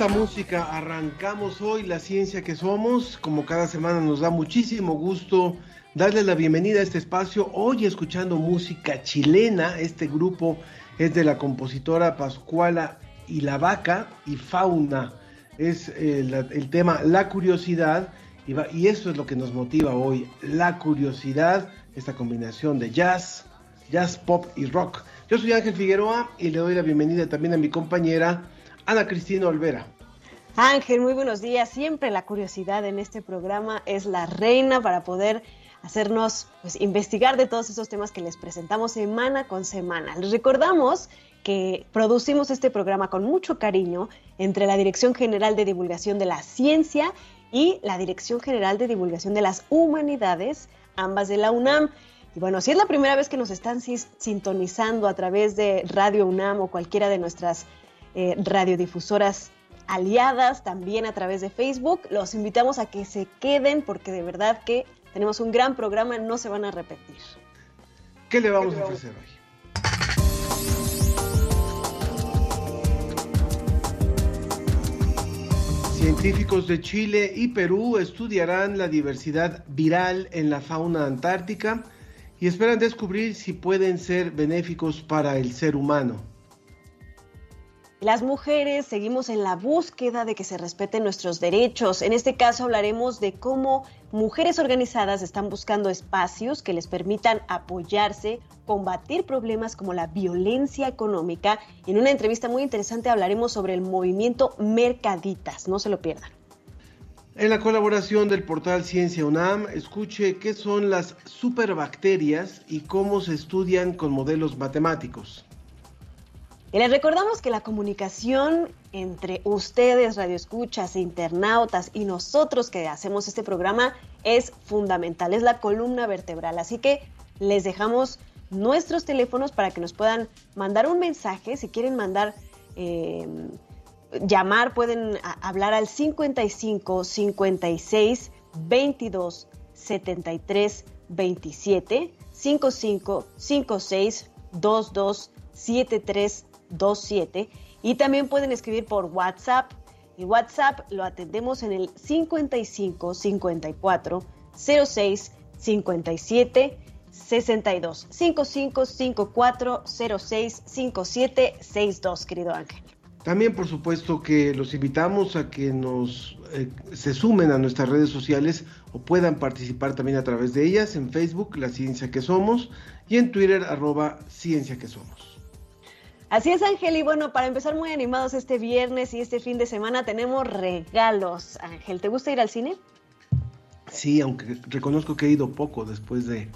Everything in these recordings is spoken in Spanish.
Esta música arrancamos hoy la ciencia que somos. Como cada semana nos da muchísimo gusto darle la bienvenida a este espacio. Hoy escuchando música chilena. Este grupo es de la compositora Pascuala y la Vaca y Fauna. Es el, eh, el tema La Curiosidad. Y, va, y eso es lo que nos motiva hoy. La curiosidad, esta combinación de jazz, jazz, pop y rock. Yo soy Ángel Figueroa y le doy la bienvenida también a mi compañera. Ana Cristina Olvera. Ángel, muy buenos días. Siempre la curiosidad en este programa es la reina para poder hacernos pues, investigar de todos esos temas que les presentamos semana con semana. Les recordamos que producimos este programa con mucho cariño entre la Dirección General de Divulgación de la Ciencia y la Dirección General de Divulgación de las Humanidades, ambas de la UNAM. Y bueno, si es la primera vez que nos están sintonizando a través de Radio UNAM o cualquiera de nuestras eh, radiodifusoras aliadas, también a través de Facebook. Los invitamos a que se queden porque de verdad que tenemos un gran programa, no se van a repetir. ¿Qué le vamos a ofrecer hoy? Científicos de Chile y Perú estudiarán la diversidad viral en la fauna antártica y esperan descubrir si pueden ser benéficos para el ser humano. Las mujeres seguimos en la búsqueda de que se respeten nuestros derechos. En este caso hablaremos de cómo mujeres organizadas están buscando espacios que les permitan apoyarse, combatir problemas como la violencia económica. En una entrevista muy interesante hablaremos sobre el movimiento Mercaditas. No se lo pierdan. En la colaboración del portal Ciencia UNAM, escuche qué son las superbacterias y cómo se estudian con modelos matemáticos. Les recordamos que la comunicación entre ustedes, radioescuchas, internautas y nosotros que hacemos este programa es fundamental, es la columna vertebral. Así que les dejamos nuestros teléfonos para que nos puedan mandar un mensaje. Si quieren mandar, eh, llamar, pueden hablar al 55 56 22 73 27 55 56 22 73 27 y también pueden escribir por WhatsApp. Y WhatsApp lo atendemos en el 55 54 06 57 62 55 54 06 57 62, querido Ángel. También, por supuesto, que los invitamos a que nos eh, se sumen a nuestras redes sociales o puedan participar también a través de ellas en Facebook, La Ciencia que Somos, y en Twitter, arroba Ciencia que Somos. Así es, Ángel. Y bueno, para empezar muy animados este viernes y este fin de semana, tenemos regalos. Ángel, ¿te gusta ir al cine? Sí, aunque reconozco que he ido poco después de,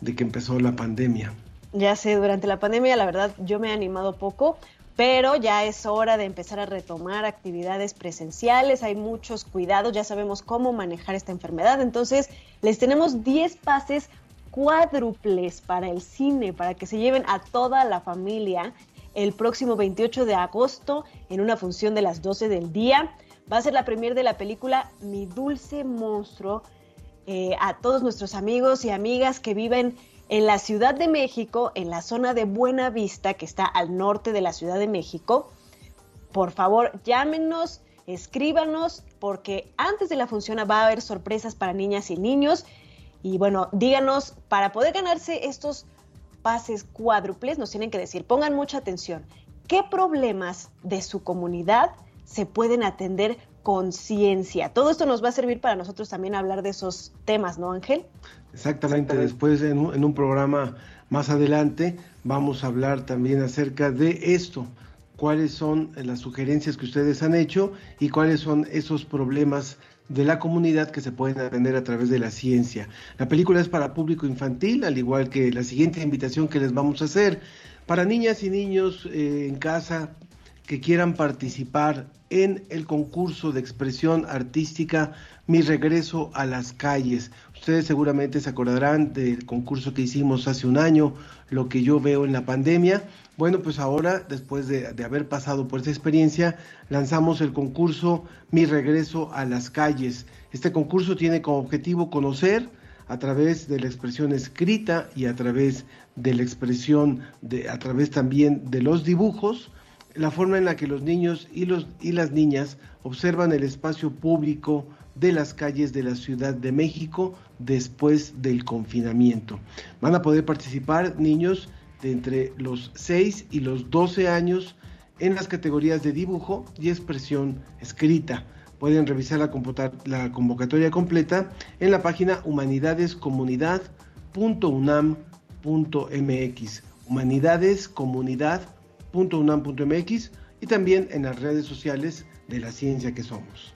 de que empezó la pandemia. Ya sé, durante la pandemia, la verdad, yo me he animado poco, pero ya es hora de empezar a retomar actividades presenciales. Hay muchos cuidados, ya sabemos cómo manejar esta enfermedad. Entonces, les tenemos 10 pases cuádruples para el cine, para que se lleven a toda la familia el próximo 28 de agosto en una función de las 12 del día. Va a ser la premier de la película Mi Dulce Monstruo. Eh, a todos nuestros amigos y amigas que viven en la Ciudad de México, en la zona de Buena Vista, que está al norte de la Ciudad de México, por favor llámenos, escríbanos, porque antes de la función va a haber sorpresas para niñas y niños. Y bueno, díganos, para poder ganarse estos pases cuádruples, nos tienen que decir, pongan mucha atención, qué problemas de su comunidad se pueden atender con ciencia. Todo esto nos va a servir para nosotros también hablar de esos temas, ¿no, Ángel? Exactamente, después en un, programa más adelante vamos a hablar también acerca de esto, cuáles son las sugerencias que ustedes han hecho y cuáles son esos problemas de la comunidad que se pueden atender a través de la ciencia. La película es para público infantil, al igual que la siguiente invitación que les vamos a hacer. Para niñas y niños eh, en casa que quieran participar en el concurso de expresión artística Mi regreso a las calles. Ustedes seguramente se acordarán del concurso que hicimos hace un año, lo que yo veo en la pandemia. Bueno, pues ahora, después de, haber pasado por esa experiencia, lanzamos el concurso Mi regreso a las calles. Este concurso tiene como objetivo conocer a través de la expresión escrita y a través de la expresión, de, a través también de los dibujos, la forma en la que los niños y, los, y las niñas observan el espacio público de las calles de la Ciudad de México después del confinamiento. Van a poder participar niños de entre los 6 y los 12 años en las categorías de dibujo y expresión escrita. Pueden revisar la, la convocatoria completa en la página humanidadescomunidad.unam.mx. Humanidadescomunidad.unam.mx unam.mx y también en las redes sociales de la ciencia que somos.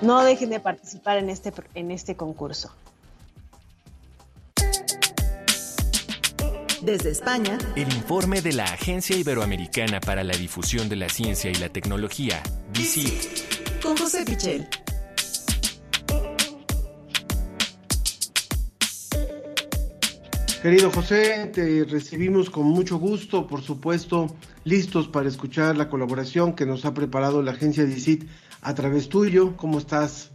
No dejen de participar en este, en este concurso. Desde España, el informe de la Agencia Iberoamericana para la Difusión de la Ciencia y la Tecnología, DICIT, con José Pichel. Querido José, te recibimos con mucho gusto, por supuesto, listos para escuchar la colaboración que nos ha preparado la agencia DICIT a través tuyo. ¿Cómo estás?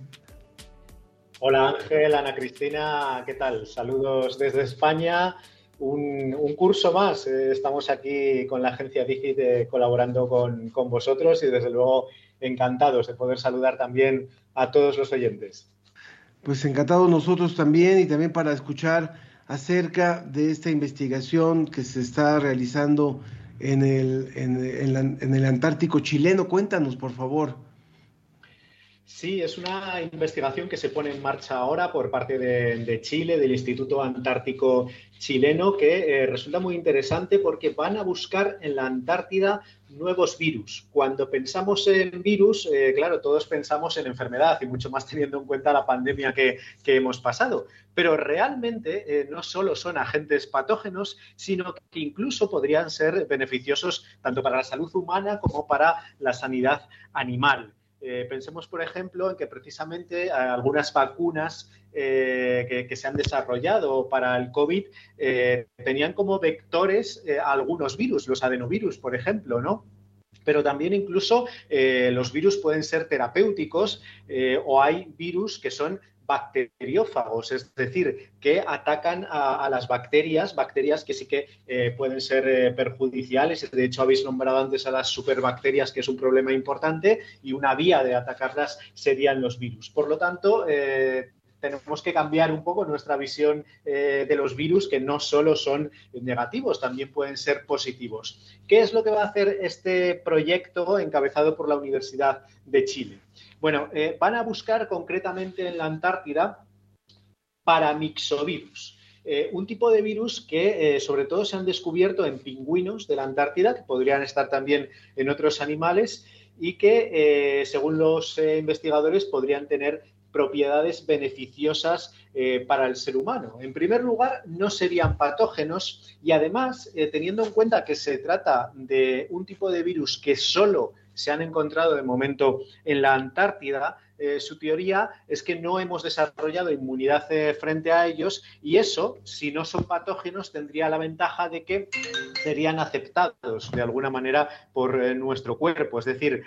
Hola Ángel, Ana Cristina, ¿qué tal? Saludos desde España. Un, curso más. Eh, estamos aquí con la agencia DICIT eh, colaborando con, con vosotros y desde luego encantados de poder saludar también a todos los oyentes. Pues encantados nosotros también y también para escuchar acerca de esta investigación que se está realizando en el, en, el Antártico chileno. Cuéntanos, por favor. Sí, es una investigación que se pone en marcha ahora por parte de, Chile, del Instituto Antártico Chileno, que eh, resulta muy interesante porque van a buscar en la Antártida nuevos virus. Cuando pensamos en virus, eh, claro, todos pensamos en enfermedad y mucho más teniendo en cuenta la pandemia que, hemos pasado. Pero realmente eh, no solo son agentes patógenos, sino que incluso podrían ser beneficiosos tanto para la salud humana como para la sanidad animal. Eh, pensemos, por ejemplo, en que precisamente algunas vacunas que, que, se han desarrollado para el COVID tenían como vectores algunos virus, los adenovirus, por ejemplo, ¿no? pero también incluso eh, los virus pueden ser terapéuticos eh, o hay virus que son bacteriófagos, es decir, que atacan a, las bacterias, bacterias que sí que eh, pueden ser perjudiciales. De hecho, habéis nombrado antes a las superbacterias, que es un problema importante, y una vía de atacarlas serían los virus. Por lo tanto, tenemos que cambiar un poco nuestra visión eh, de los virus, que no solo son negativos, también pueden ser positivos. ¿Qué es lo que va a hacer este proyecto encabezado por la Universidad de Chile? Bueno, eh, van a buscar concretamente en la Antártida paramixovirus. Eh, un tipo de virus que sobre todo se han descubierto en pingüinos de la Antártida, que podrían estar también en otros animales y que, según los investigadores, podrían tener propiedades beneficiosas eh, para el ser humano. En primer lugar, no serían patógenos y además, eh, teniendo en cuenta que se trata de un tipo de virus que solo se han encontrado de momento en la Antártida, eh, su teoría es que no hemos desarrollado inmunidad frente a ellos y eso, si no son patógenos, tendría la ventaja de que serían aceptados de alguna manera por nuestro cuerpo. Es decir,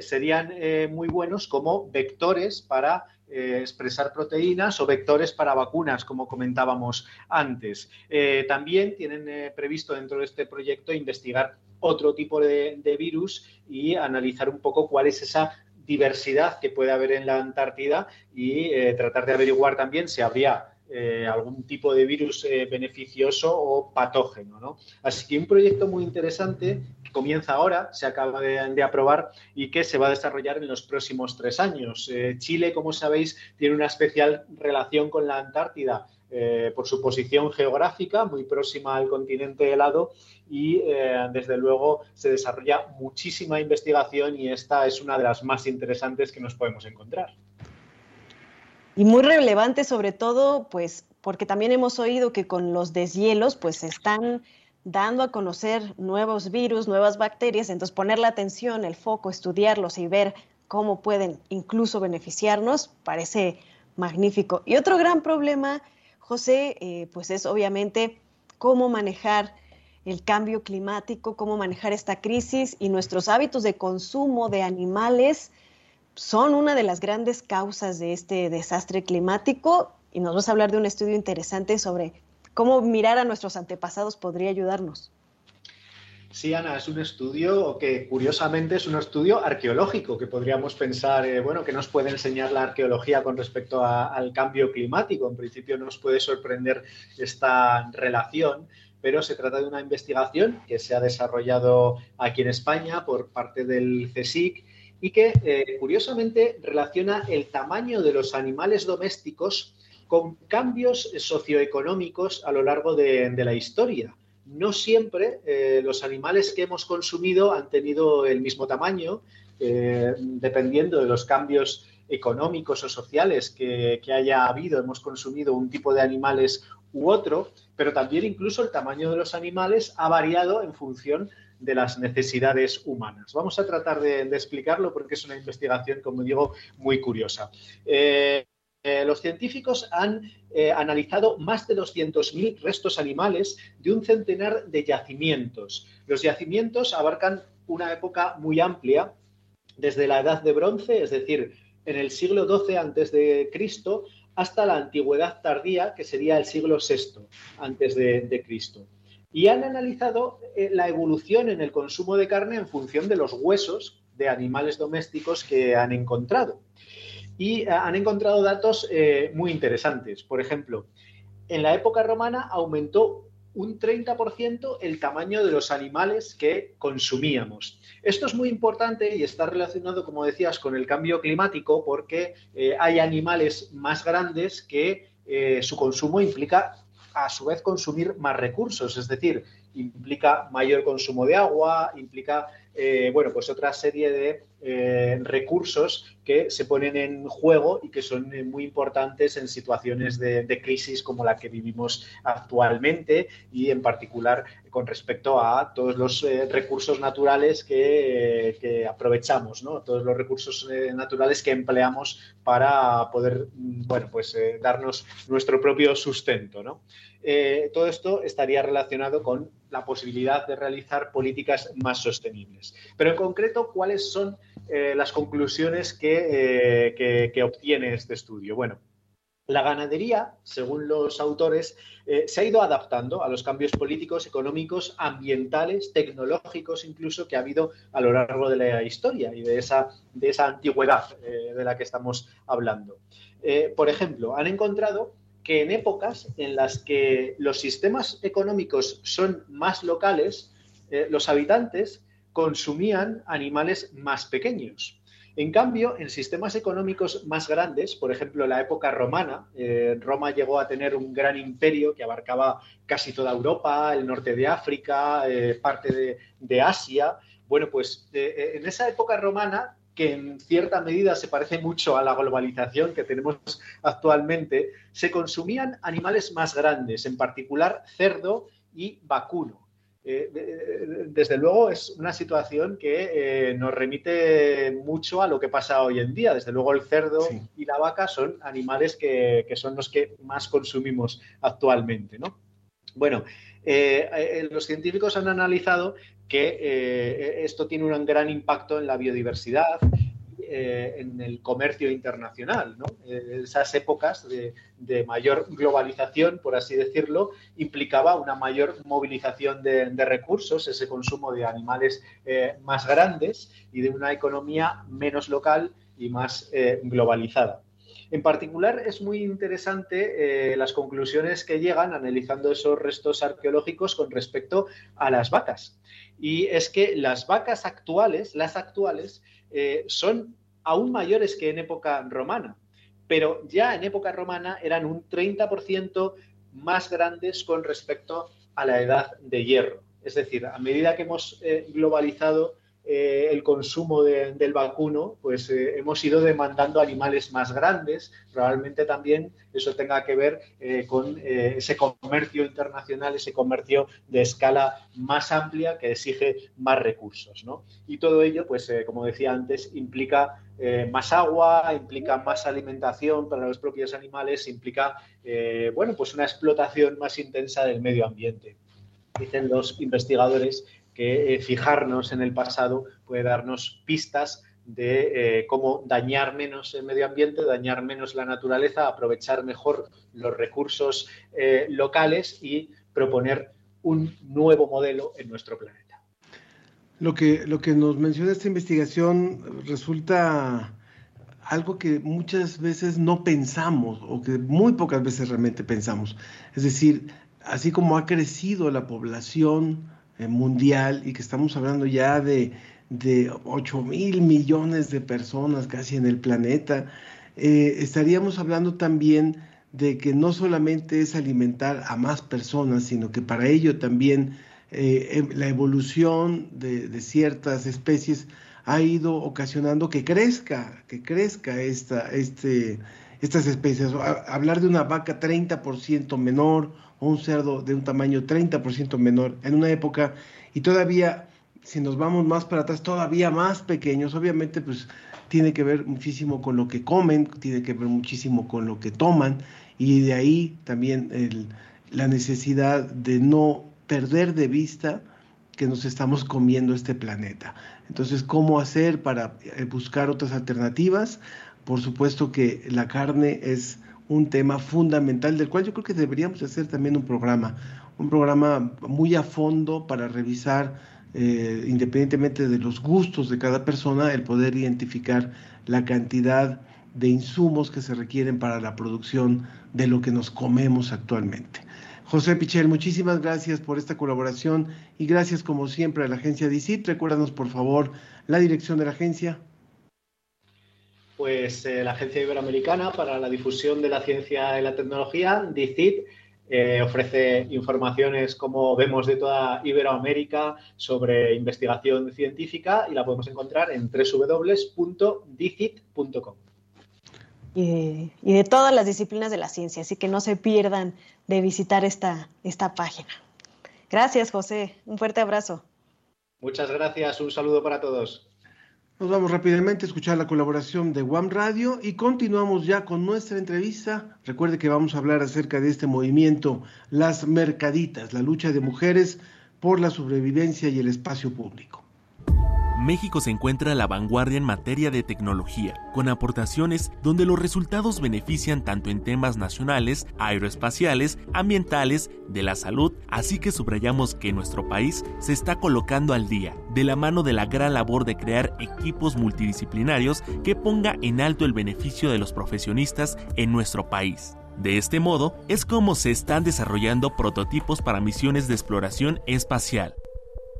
serían muy buenos como vectores para eh, expresar proteínas o vectores para vacunas, como comentábamos antes. Eh, también tienen eh, previsto dentro de este proyecto investigar otro tipo de, virus y analizar un poco cuál es esa diversidad que puede haber en la Antártida y tratar de averiguar también si habría algún tipo de virus beneficioso o patógeno. Así que un proyecto muy interesante que comienza ahora, se acaba de, aprobar y que se va a desarrollar en los próximos tres años. Chile, como sabéis, tiene una especial relación con la Antártida. Por su posición geográfica, muy próxima al continente helado, y eh, desde luego se desarrolla muchísima investigación y esta es una de las más interesantes que nos podemos encontrar. Y muy relevante sobre todo, pues porque también hemos oído que con los deshielos pues se están dando a conocer nuevos virus, nuevas bacterias, entonces poner la atención, el foco, estudiarlos y ver cómo pueden incluso beneficiarnos, parece magnífico. Y otro gran problema, José, eh, pues es obviamente cómo manejar el cambio climático, cómo manejar esta crisis y nuestros hábitos de consumo de animales son una de las grandes causas de este desastre climático y nos vas a hablar de un estudio interesante sobre cómo mirar a nuestros antepasados podría ayudarnos. Sí, Ana, es un estudio que curiosamente es un estudio arqueológico, que podríamos pensar, eh, bueno, que nos puede enseñar la arqueología con respecto al cambio climático. En principio nos puede sorprender esta relación, pero se trata de una investigación que se ha desarrollado aquí en España por parte del CSIC y que eh, curiosamente relaciona el tamaño de los animales domésticos con cambios socioeconómicos a lo largo de, la historia. No siempre eh, los animales que hemos consumido han tenido el mismo tamaño, eh, dependiendo de los cambios económicos o sociales que, haya habido. Hemos consumido un tipo de animales u otro, pero también incluso el tamaño de los animales ha variado en función de las necesidades humanas. Vamos a tratar de, explicarlo porque es una investigación, como digo, muy curiosa. Eh, eh, los científicos han eh, analizado más de 200.000 restos animales de un centenar de yacimientos. Los yacimientos abarcan una época muy amplia, desde la Edad de Bronce, es decir, en el siglo XII a.C., hasta la antigüedad tardía, que sería el siglo VI antes de, Cristo. Y han analizado eh, la evolución en el consumo de carne en función de los huesos de animales domésticos que han encontrado. Y eh, han encontrado datos eh, muy interesantes. Por ejemplo, en la época romana aumentó un 30% el tamaño de los animales que consumíamos. Esto es muy importante y está relacionado, como decías, con el cambio climático porque eh, hay animales más grandes que su consumo implica a su vez consumir más recursos, es decir, implica mayor consumo de agua, implica eh, bueno, pues otra serie de eh, recursos que se ponen en juego y que son eh, muy importantes en situaciones de, crisis como la que vivimos actualmente y en particular con respecto a todos los recursos naturales que, aprovechamos, ¿no? todos los recursos naturales que empleamos para poder, mm, bueno, pues darnos nuestro propio sustento. ¿no? Todo esto estaría relacionado con la posibilidad de realizar políticas más sostenibles. Pero en concreto, ¿cuáles son eh, las conclusiones eh, que, obtiene este estudio? Bueno, la ganadería, según los autores, eh, se ha ido adaptando a los cambios políticos, económicos, ambientales, tecnológicos incluso que ha habido a lo largo de la historia y de esa, de esa antigüedad de la que estamos hablando. por ejemplo, han encontrado que en épocas en las que los sistemas económicos son más locales, eh, los habitantes consumían animales más pequeños. En cambio, en sistemas económicos más grandes, por ejemplo, la época romana, eh, Roma llegó a tener un gran imperio que abarcaba casi toda Europa, el norte de África, eh, parte de, Asia. Bueno, pues en esa época romana que en cierta medida se parece mucho a la globalización que tenemos actualmente, se consumían animales más grandes, en particular cerdo y vacuno. Eh, desde luego es una situación que eh, nos remite mucho a lo que pasa hoy en día. Desde luego el cerdo y la vaca son animales que, son los que más consumimos actualmente. Bueno, eh, los científicos han analizado que eh, esto tiene un gran impacto en la biodiversidad, eh, en el comercio internacional. Eh, esas épocas de, mayor globalización, por así decirlo, implicaba una mayor movilización de, recursos, ese consumo de animales más grandes y de una economía menos local y más globalizada. En particular, es muy interesante eh, las conclusiones que llegan analizando esos restos arqueológicos con respecto a las vacas. Y es que las vacas actuales, las actuales, eh, son aún mayores que en época romana, pero ya en época romana eran un 30% más grandes con respecto a la edad de hierro. Es decir, a medida que hemos eh, globalizado eh, el consumo del vacuno, pues eh, hemos ido demandando animales más grandes. Probablemente también eso tenga que ver con ese comercio internacional, ese comercio de escala más amplia que exige más recursos. Y todo ello, pues como decía antes, implica más agua, implica más alimentación para los propios animales, implica bueno, pues una explotación más intensa del medio ambiente dicen los investigadores que eh, fijarnos en el pasado puede darnos pistas de eh, cómo dañar menos el medio ambiente, dañar menos la naturaleza, aprovechar mejor los recursos eh, locales y proponer un nuevo modelo en nuestro planeta. Lo que, lo que nos menciona esta investigación resulta algo que muchas veces no pensamos o que muy pocas veces realmente pensamos. Es decir, así como ha crecido la población mundial y que estamos hablando ya de, de 8 mil millones de personas casi en el planeta, eh, estaríamos hablando también de que no solamente es alimentar a más personas, sino que para ello también eh, em, la evolución de, ciertas especies ha ido ocasionando que crezca, que crezca esta, este, estas especies. Hablar de una vaca 30% menor un cerdo de un tamaño 30% menor en una época y todavía, si nos vamos más para atrás, todavía más pequeños, obviamente pues tiene que ver muchísimo con lo que comen, tiene que ver muchísimo con lo que toman y de ahí también la necesidad de no perder de vista que nos estamos comiendo este planeta. Entonces, ¿cómo hacer para eh, buscar otras alternativas? Por supuesto que la carne es un tema fundamental del cual yo creo que deberíamos hacer también un programa, un programa muy a fondo para revisar, eh, independientemente de los gustos de cada persona, el poder identificar la cantidad de insumos que se requieren para la producción de lo que nos comemos actualmente. José Pichel, muchísimas gracias por esta colaboración y gracias como siempre a la agencia DICIT. Recuérdanos por favor la dirección de la agencia pues eh, la Agencia Iberoamericana para la Difusión de la Ciencia y la Tecnología, DICIT, eh, ofrece informaciones, como vemos, de toda Iberoamérica sobre investigación científica y la podemos encontrar en www.dicit.com. Y, y, de todas las disciplinas de la ciencia, así que no se pierdan de visitar esta, esta página. Gracias, José. Un fuerte abrazo. Muchas gracias. Un saludo para todos. Nos vamos rápidamente a escuchar la colaboración de WAM Radio y continuamos ya con nuestra entrevista. Recuerde que vamos a hablar acerca de este movimiento, las mercaditas, la lucha de mujeres por la sobrevivencia y el espacio público. México se encuentra a la vanguardia en materia de tecnología, con aportaciones donde los resultados benefician tanto en temas nacionales, aeroespaciales, ambientales, de la salud, así que subrayamos que nuestro país se está colocando al día, de la mano de la gran labor de crear equipos multidisciplinarios que ponga en alto el beneficio de los profesionistas en nuestro país. De este modo, es como se están desarrollando prototipos para misiones de exploración espacial,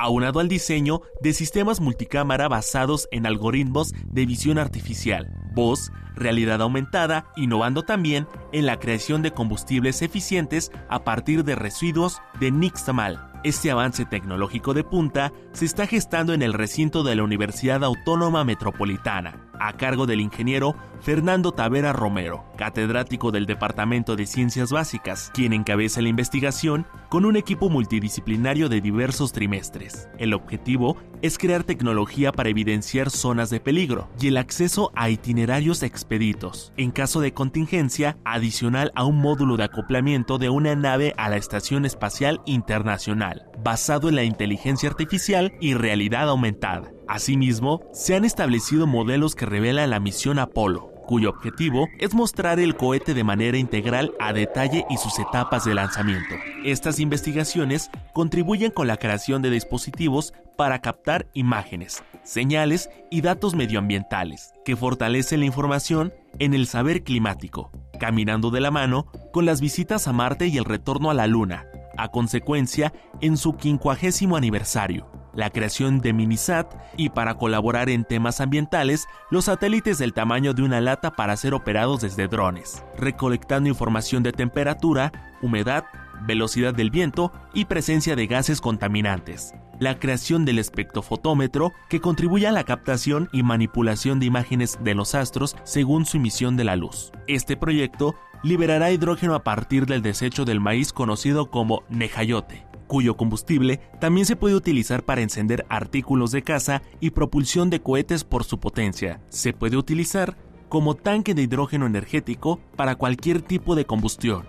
aunado al diseño de sistemas multicámara basados en algoritmos de visión artificial, voz, realidad aumentada, innovando también en la creación de combustibles eficientes a partir de residuos de nixtamal. Este avance tecnológico de punta se está gestando en el recinto de la Universidad Autónoma Metropolitana, a cargo del ingeniero Fernando Tavera Romero, catedrático del Departamento de Ciencias Básicas, quien encabeza la investigación con un equipo multidisciplinario de diversos trimestres. El objetivo es crear tecnología para evidenciar zonas de peligro y el acceso a itinerarios expeditos, en caso de contingencia, adicional a un módulo de acoplamiento de una nave a la Estación Espacial Internacional, basado en la inteligencia artificial y realidad aumentada. Asimismo, se han establecido modelos que revelan la misión Apolo, cuyo objetivo es mostrar el cohete de manera integral a detalle y sus etapas de lanzamiento. Estas investigaciones contribuyen con la creación de dispositivos para captar imágenes, señales y datos medioambientales, que fortalecen la información en el saber climático, caminando de la mano con las visitas a Marte y el retorno a la Luna, a consecuencia en su quincuagésimo aniversario la creación de Minisat y para colaborar en temas ambientales, los satélites del tamaño de una lata para ser operados desde drones, recolectando información de temperatura, humedad, velocidad del viento y presencia de gases contaminantes. La creación del espectrofotómetro que contribuye a la captación y manipulación de imágenes de los astros según su emisión de la luz. Este proyecto liberará hidrógeno a partir del desecho del maíz conocido como nejayote, cuyo combustible también se puede utilizar para encender artículos de caza y propulsión de cohetes por su potencia. Se puede utilizar como tanque de hidrógeno energético para cualquier tipo de combustión.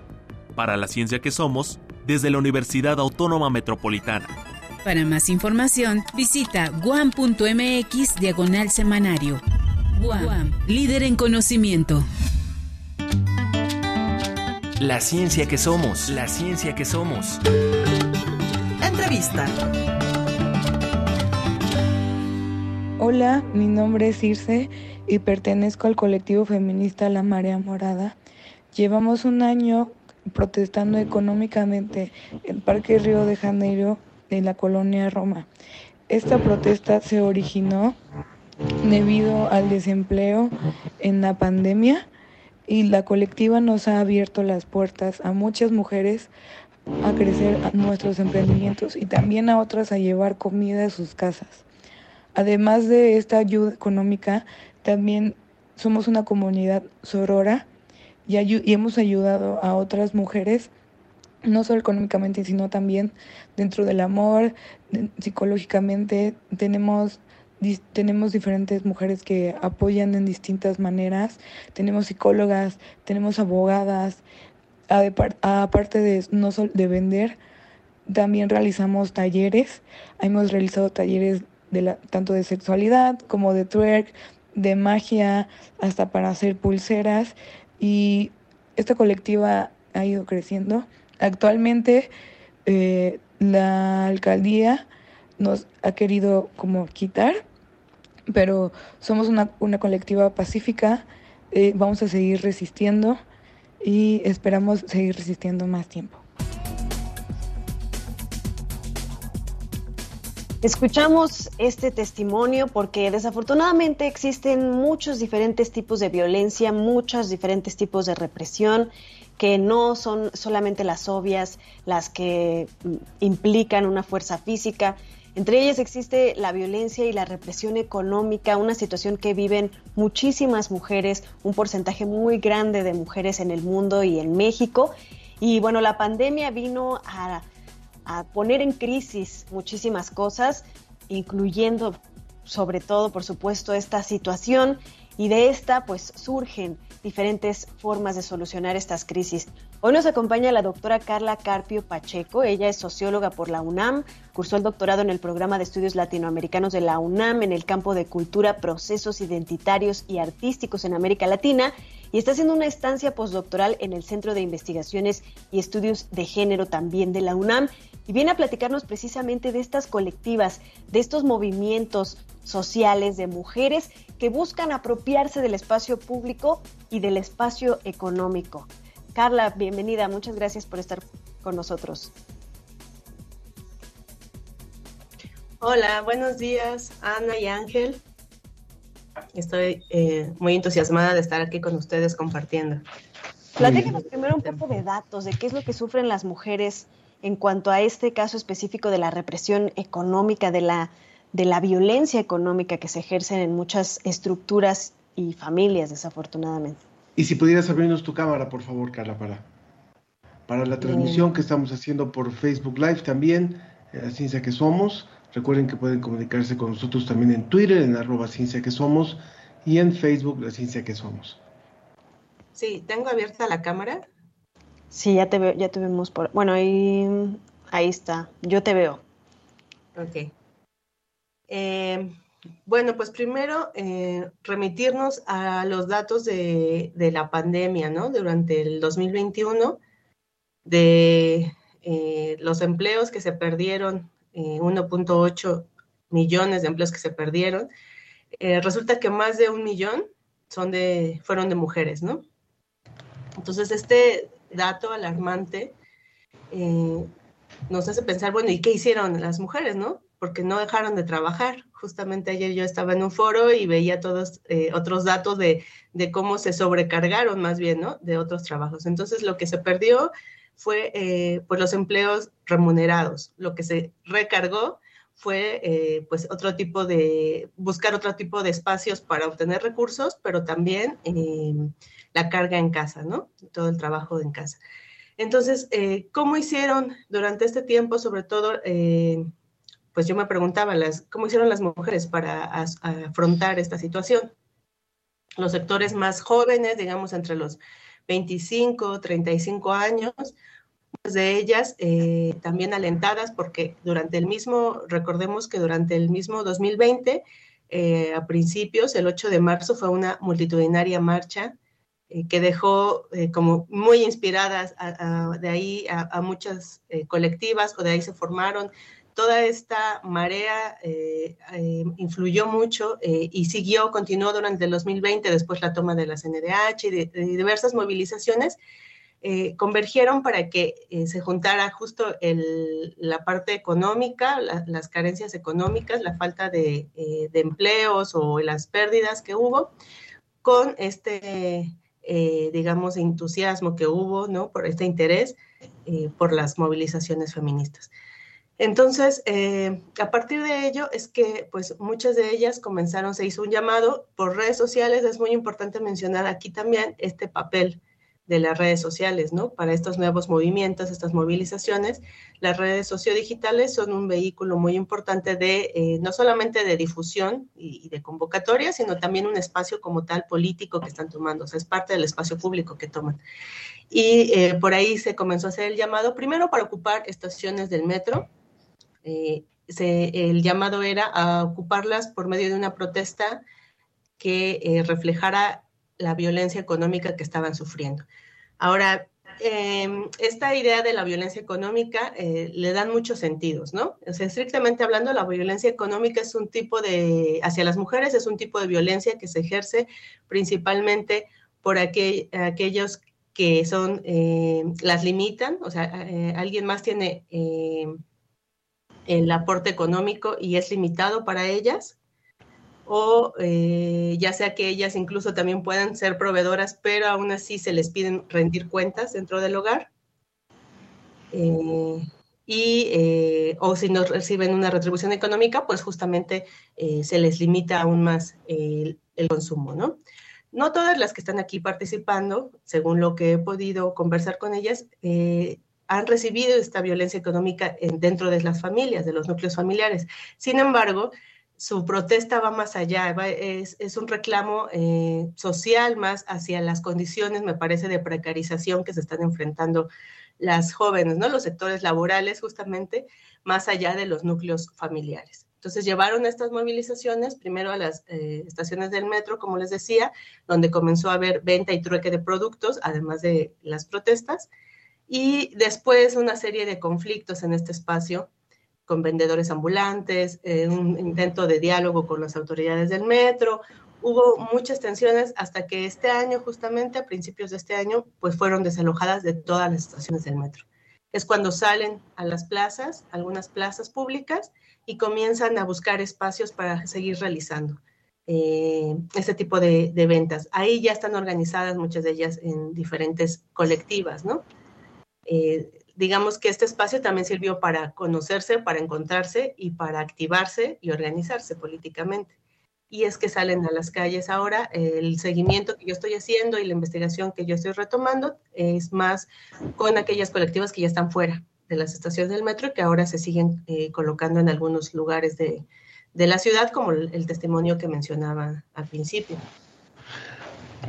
Para la ciencia que somos, desde la Universidad Autónoma Metropolitana. Para más información, visita guam.mx diagonal semanario. Guam, líder en conocimiento. La ciencia que somos, la ciencia que somos. Entrevista. Hola, mi nombre es Circe y pertenezco al colectivo feminista La Marea Morada. Llevamos un año protestando económicamente en Parque Río de Janeiro de la colonia Roma. Esta protesta se originó debido al desempleo en la pandemia y la colectiva nos ha abierto las puertas a muchas mujeres a crecer nuestros emprendimientos y también a otras a llevar comida a sus casas. Además de esta ayuda económica, también somos una comunidad sorora y, y hemos ayudado a otras mujeres, no solo económicamente, sino también dentro del amor, psicológicamente. Tenemos tenemos diferentes mujeres que apoyan en distintas maneras, tenemos psicólogas, tenemos abogadas, aparte de no de vender, también realizamos talleres, hemos realizado talleres de la, tanto de sexualidad como de twerk, de magia, hasta para hacer pulseras. Y esta colectiva ha ido creciendo. Actualmente eh, la alcaldía nos ha querido como quitar, pero somos una, una colectiva pacífica, eh, vamos a seguir resistiendo y esperamos seguir resistiendo más tiempo. Escuchamos este testimonio porque desafortunadamente existen muchos diferentes tipos de violencia, muchos diferentes tipos de represión que no son solamente las obvias, las que mm, implican una fuerza física, entre ellas existe la violencia y la represión económica, una situación que viven muchísimas mujeres, un porcentaje muy grande de mujeres en el mundo y en México. Y bueno, la pandemia vino a, poner en crisis muchísimas cosas, incluyendo sobre todo, por supuesto, esta situación y de esta pues surgen diferentes formas de solucionar estas crisis. Hoy nos acompaña la doctora Carla Carpio Pacheco. Ella es socióloga por la UNAM, cursó el doctorado en el programa de estudios latinoamericanos de la UNAM en el campo de cultura, procesos identitarios y artísticos en América Latina y está haciendo una estancia postdoctoral en el Centro de Investigaciones y Estudios de Género también de la UNAM y viene a platicarnos precisamente de estas colectivas, de estos movimientos sociales de mujeres que buscan apropiarse del espacio público y del espacio económico. Carla, bienvenida, muchas gracias por estar con nosotros. Hola, buenos días, Ana y Ángel. Estoy eh, muy entusiasmada de estar aquí con ustedes compartiendo. Platícanos primero un poco de datos, de qué es lo que sufren las mujeres en cuanto a este caso específico de la represión económica, de la, de la violencia económica que se ejerce en muchas estructuras y familias, desafortunadamente. Y si pudieras abrirnos tu cámara, por favor, Carla, para, para la transmisión que estamos haciendo por Facebook Live también, eh, la ciencia que somos. Recuerden que pueden comunicarse con nosotros también en Twitter, en arroba ciencia que somos, y en Facebook, la ciencia que somos. Sí, tengo abierta la cámara. Sí, ya te veo, ya te vemos por. Bueno, ahí, ahí está. Yo te veo. Ok. Eh, Bueno, pues primero eh, remitirnos a los datos de, la pandemia, ¿no? Durante el 2021, de eh, los empleos que se perdieron, 1.8 eh, millones de empleos que se perdieron, resulta que más de un millón son de, fueron de mujeres, ¿no? Entonces, este dato alarmante nos hace pensar, bueno, ¿y qué hicieron las mujeres, no? Porque no dejaron de trabajar. Justamente ayer yo estaba en un foro y veía todos eh, otros datos de, de, cómo se sobrecargaron más bien, ¿no? De otros trabajos. Entonces, lo que se perdió fue eh, pues los empleos remunerados. Lo que se recargó fue eh, pues otro tipo de, buscar otro tipo de espacios para obtener recursos, pero también la carga en casa, ¿no? Todo el trabajo en casa. Entonces, eh, ¿cómo hicieron durante este tiempo, sobre todo, pues yo me preguntaba, las, ¿cómo hicieron las mujeres para afrontar esta situación? Los sectores más jóvenes, digamos, entre los 25, 35 años, muchas de ellas eh, también alentadas porque durante el mismo, recordemos que durante el mismo 2020, a principios, el 8 de marzo, fue una multitudinaria marcha eh, que dejó eh, como muy inspiradas de ahí a, muchas eh, colectivas o de ahí se formaron. Toda esta marea influyó mucho y siguió, continuó durante el 2020, después la toma de la CNDH y de, diversas movilizaciones. convergieron para que se juntara justo la parte económica, las carencias económicas, la falta de, de, empleos o las pérdidas que hubo, con este eh, digamos, entusiasmo que hubo, ¿no? Por este interés eh, por las movilizaciones feministas. Entonces, eh, a partir de ello es que, pues, muchas de ellas comenzaron, se hizo un llamado por redes sociales. Es muy importante mencionar aquí también este papel de las redes sociales, ¿no? Para estos nuevos movimientos, estas movilizaciones, las redes sociodigitales son un vehículo muy importante de, eh, no solamente de difusión y, de convocatoria, sino también un espacio como tal político que están tomando, o sea, es parte del espacio público que toman. Y eh, por ahí se comenzó a hacer el llamado, primero para ocupar estaciones del metro, eh, el llamado era a ocuparlas por medio de una protesta que reflejara la violencia económica que estaban sufriendo. Ahora, em, esta idea de la violencia económica eh, le dan muchos sentidos, ¿no? O sea, estrictamente hablando, la violencia económica es un tipo de, hacia las mujeres es un tipo de violencia que se ejerce principalmente por aquellos que son, eh, las limitan, o sea, eh, alguien más tiene el aporte económico y es limitado para ellas, o eh, ya sea que ellas incluso también puedan ser proveedoras, pero aún así se les piden rendir cuentas dentro del hogar. Eh, y, eh, o si no reciben una retribución económica, pues justamente se les limita aún más el, el, consumo, ¿no? No todas las que están aquí participando, según lo que he podido conversar con ellas, han recibido esta violencia económica dentro de las familias, de los núcleos familiares. Sin embargo, su protesta va más allá, es, un reclamo eh, social más hacia las condiciones, me parece, de precarización que se están enfrentando las jóvenes, ¿no? Los sectores laborales, justamente, más allá de los núcleos familiares. Entonces llevaron estas movilizaciones primero a las eh, estaciones del metro, como les decía, donde comenzó a haber venta y trueque de productos, además de las protestas, y después una serie de conflictos en este espacio con vendedores ambulantes, eh, un intento de diálogo con las autoridades del metro. Hubo muchas tensiones hasta que este año, justamente a principios de este año, pues fueron desalojadas de todas las estaciones del metro. Es cuando salen a las plazas, algunas plazas públicas, y comienzan a buscar espacios para seguir realizando eh, este tipo de, de, ventas. Ahí ya están organizadas muchas de ellas en diferentes colectivas, ¿no? Eh, digamos que este espacio también sirvió para conocerse, para encontrarse y para activarse y organizarse políticamente. Y es que salen a las calles ahora. El seguimiento que yo estoy haciendo y la investigación que yo estoy retomando es más con aquellas colectivas que ya están fuera de las estaciones del metro y que ahora se siguen eh, colocando en algunos lugares de, la ciudad, como el testimonio que mencionaba al principio.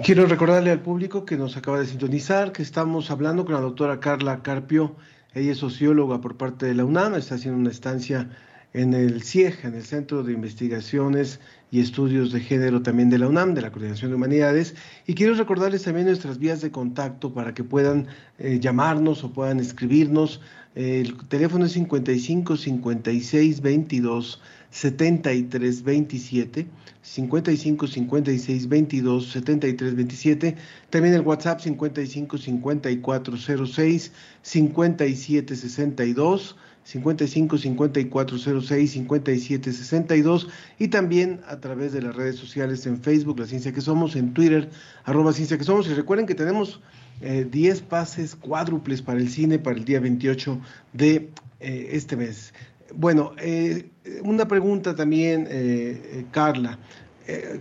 Quiero recordarle al público que nos acaba de sintonizar que estamos hablando con la doctora Carla Carpio. Ella es socióloga por parte de la UNAM, está haciendo una estancia en el CIEG, en el Centro de Investigaciones y Estudios de Género también de la UNAM, de la Coordinación de Humanidades. Y quiero recordarles también nuestras vías de contacto para que puedan eh, llamarnos o puedan escribirnos. El teléfono es 55 56 22 73 27, 55 56 22 73 27. También el WhatsApp 55 54 06 57 62. 55 54 06 57 62 y también a través de las redes sociales en Facebook, La Ciencia que Somos, en Twitter, arroba Ciencia que Somos. Y recuerden que tenemos 10 eh, pases cuádruples para el cine para el día 28 de eh, este mes. Bueno, eh, una pregunta también, Carla.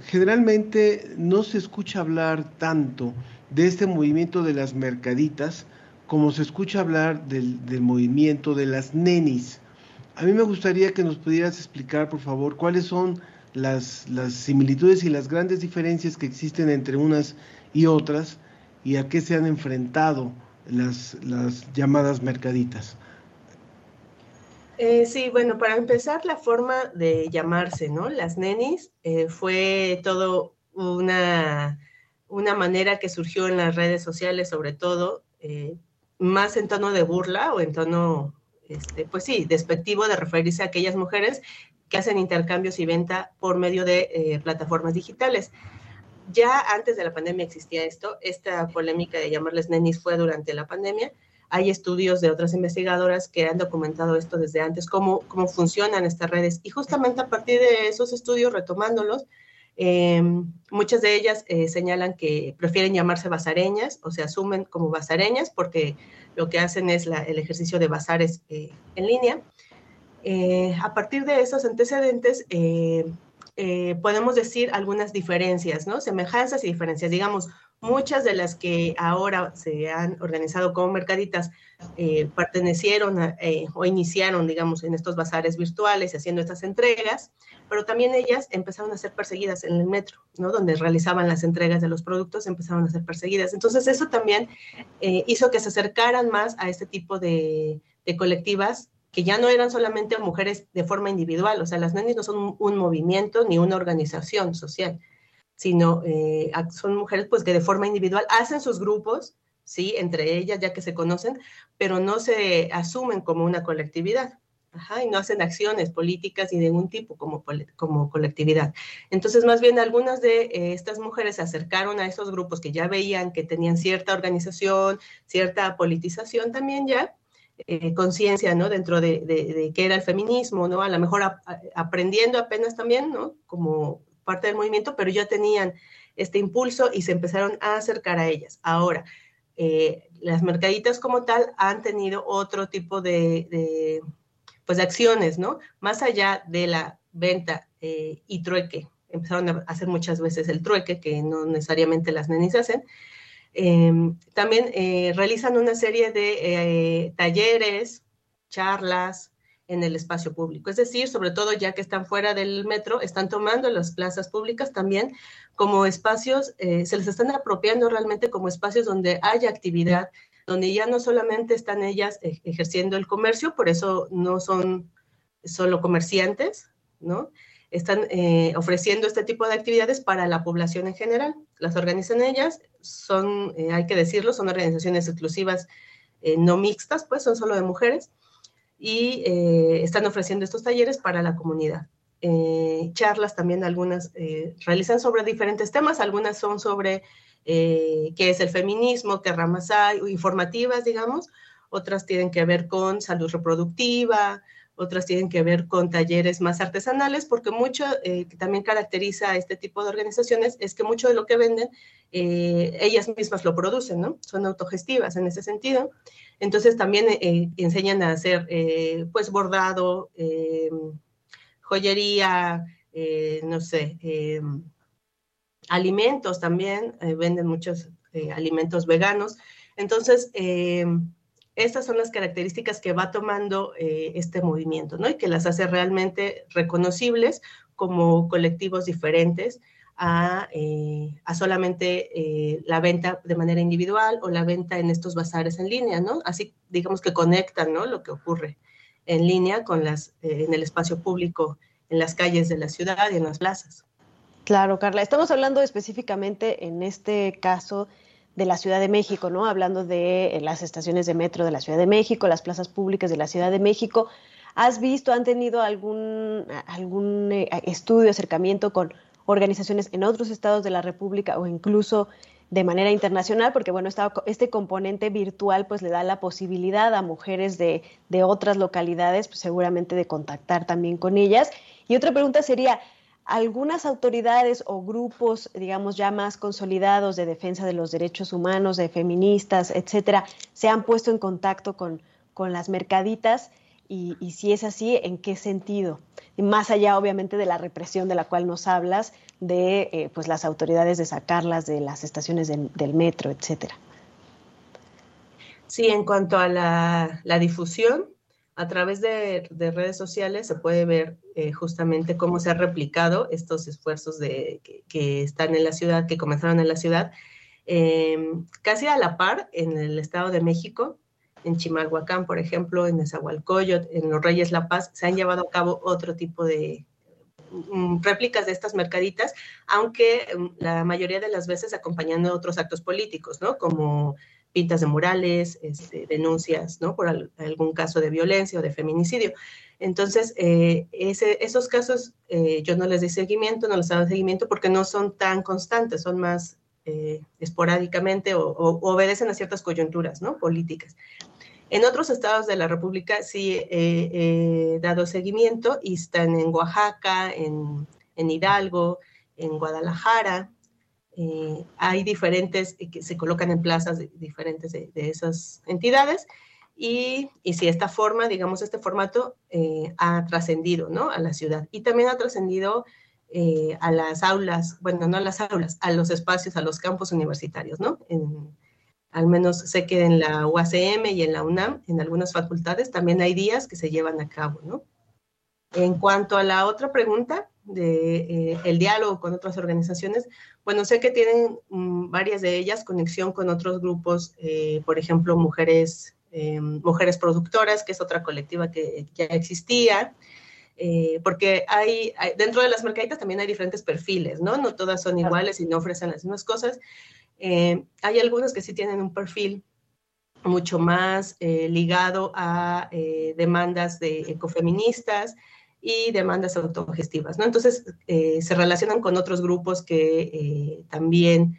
generalmente no se escucha hablar tanto de este movimiento de las mercaditas, como se escucha hablar del, movimiento de las nenis. A mí me gustaría que nos pudieras explicar, por favor, cuáles son las, similitudes y las grandes diferencias que existen entre unas y otras y a qué se han enfrentado las, las llamadas mercaditas. Eh, sí, bueno, para empezar, la forma de llamarse, ¿no? Las nenis eh, fue todo una, una manera que surgió en las redes sociales, sobre todo, eh, más en tono de burla o en tono, este, pues sí, despectivo de referirse a aquellas mujeres que hacen intercambios y venta por medio de eh, plataformas digitales. Ya antes de la pandemia existía esto, esta polémica de llamarles nenis fue durante la pandemia. Hay estudios de otras investigadoras que han documentado esto desde antes, cómo, cómo funcionan estas redes. Y justamente a partir de esos estudios, retomándolos, Em, muchas de ellas eh, señalan que prefieren llamarse basareñas o se asumen como basareñas porque lo que hacen es el ejercicio de basares eh, en línea. Eh, a partir de esos antecedentes, podemos decir algunas diferencias, ¿no? Semejanzas y diferencias. Digamos, Muchas de las que ahora se han organizado como mercaditas eh, pertenecieron eh, o iniciaron, digamos, en estos bazares virtuales haciendo estas entregas, pero también ellas empezaron a ser perseguidas en el metro, ¿no? Donde realizaban las entregas de los productos, empezaron a ser perseguidas. Entonces eso también eh, hizo que se acercaran más a este tipo de, colectivas que ya no eran solamente mujeres de forma individual, o sea, las nenis no son un movimiento ni una organización social, sino eh, son mujeres pues que de forma individual hacen sus grupos, sí, entre ellas ya que se conocen, pero no se asumen como una colectividad. y no hacen acciones políticas ni de ningún tipo como, como colectividad. Entonces, más bien, algunas de eh, estas mujeres se acercaron a esos grupos que ya veían que tenían cierta organización, cierta politización también ya, eh, conciencia, ¿no? Dentro de, de, qué era el feminismo, ¿no? A lo mejor aprendiendo apenas también, ¿no? Como parte del movimiento, pero ya tenían este impulso y se empezaron a acercar a ellas. Ahora, eh, las mercaditas como tal han tenido otro tipo de, pues, de acciones, ¿no? Más allá de la venta eh, y trueque. Empezaron a hacer muchas veces el trueque, que no necesariamente las nenis hacen. Em, también eh, realizan una serie de talleres, charlas, en el espacio público. Es decir, sobre todo ya que están fuera del metro, están tomando las plazas públicas también como espacios, eh, se les están apropiando realmente como espacios donde haya actividad, donde ya no solamente están ellas ejerciendo el comercio, por eso no son solo comerciantes, ¿no? Están eh, ofreciendo este tipo de actividades para la población en general. Las organizan ellas, son, eh, hay que decirlo, son organizaciones exclusivas, no mixtas, pues son solo de mujeres y eh, están ofreciendo estos talleres para la comunidad. Eh, charlas también algunas eh, realizan sobre diferentes temas, algunas son sobre qué es el feminismo, qué ramas hay, informativas, digamos, otras tienen que ver con salud reproductiva, otras tienen que ver con talleres más artesanales, porque mucho que también caracteriza a este tipo de organizaciones es que mucho de lo que venden, ellas mismas lo producen, ¿no? Son autogestivas en ese sentido. Entonces también eh, enseñan a hacer eh, pues bordado, eh, joyería, no sé, alimentos también, venden muchos alimentos veganos. Entonces, estas son las características que va tomando este movimiento, ¿no? Y que las hace realmente reconocibles como colectivos diferentes eh, a, solamente eh, la venta de manera individual o la venta en estos bazares en línea, ¿no? Así, digamos que conectan, ¿no? Lo que ocurre en línea con las, eh, en el espacio público, en las calles de la ciudad y en las plazas. Claro, Carla. Estamos hablando específicamente en este caso de la Ciudad de México, ¿no? Hablando de eh, las estaciones de metro de la Ciudad de México, las plazas públicas de la Ciudad de México. ¿Has visto, han tenido algún, algún eh, estudio, acercamiento con organizaciones en otros estados de la República o incluso de manera internacional, porque bueno, este componente virtual pues le da la posibilidad a mujeres de, de otras localidades, pues seguramente de contactar también con ellas. Y otra pregunta sería, algunas autoridades o grupos, digamos, ya más consolidados de defensa de los derechos humanos, de feministas, etcétera, se han puesto en contacto con, con las mercaditas y, si es así, ¿en qué sentido? más allá, obviamente, de la represión de la cual nos hablas, de eh, pues las autoridades de sacarlas de las estaciones del metro, etcétera. Sí, en cuanto a la, la difusión, a través de, redes sociales se puede ver eh, justamente cómo se han replicado estos esfuerzos de, que, están en la ciudad, que comenzaron en la ciudad, em, casi a la par en el Estado de México, en Chimalhuacán, por ejemplo, en Nezahualcóyotl, en Los Reyes La Paz, se han llevado a cabo otro tipo de mm, réplicas de estas mercaditas, aunque mm, la mayoría de las veces acompañando otros actos políticos, ¿no? Como pintas de murales, este, denuncias. Por algún caso de violencia o de feminicidio. Entonces, eh, esos casos eh, yo no les di seguimiento, no les daba seguimiento porque no son tan constantes, son más eh, esporádicamente o, obedecen a ciertas coyunturas. Políticas. En otros estados de la República sí he dado seguimiento y están en Oaxaca, en, en Hidalgo, en Guadalajara, eh, hay diferentes eh, que se colocan en plazas diferentes de, esas entidades y, y, si esta forma, digamos, este formato eh, ha trascendido ¿no? a la ciudad y también ha trascendido a las aulas, bueno, no a las aulas, a los espacios, a los campos universitarios, ¿no? al menos sé que en la UACM y en la UNAM, en algunas facultades, también hay días que se llevan a cabo, ¿no? En cuanto a la otra pregunta, de eh, el diálogo con otras organizaciones, bueno, sé que tienen mm, varias de ellas conexión con otros grupos, eh, por ejemplo, mujeres, eh, mujeres productoras, que es otra colectiva que ya existía, porque hay, dentro de las mercaditas también hay diferentes perfiles, ¿no? No todas son iguales y no ofrecen las mismas cosas. hay algunas que sí tienen un perfil mucho más ligado a demandas de ecofeministas, y demandas autogestivas, ¿no? Entonces, eh, se relacionan con otros grupos que eh, también,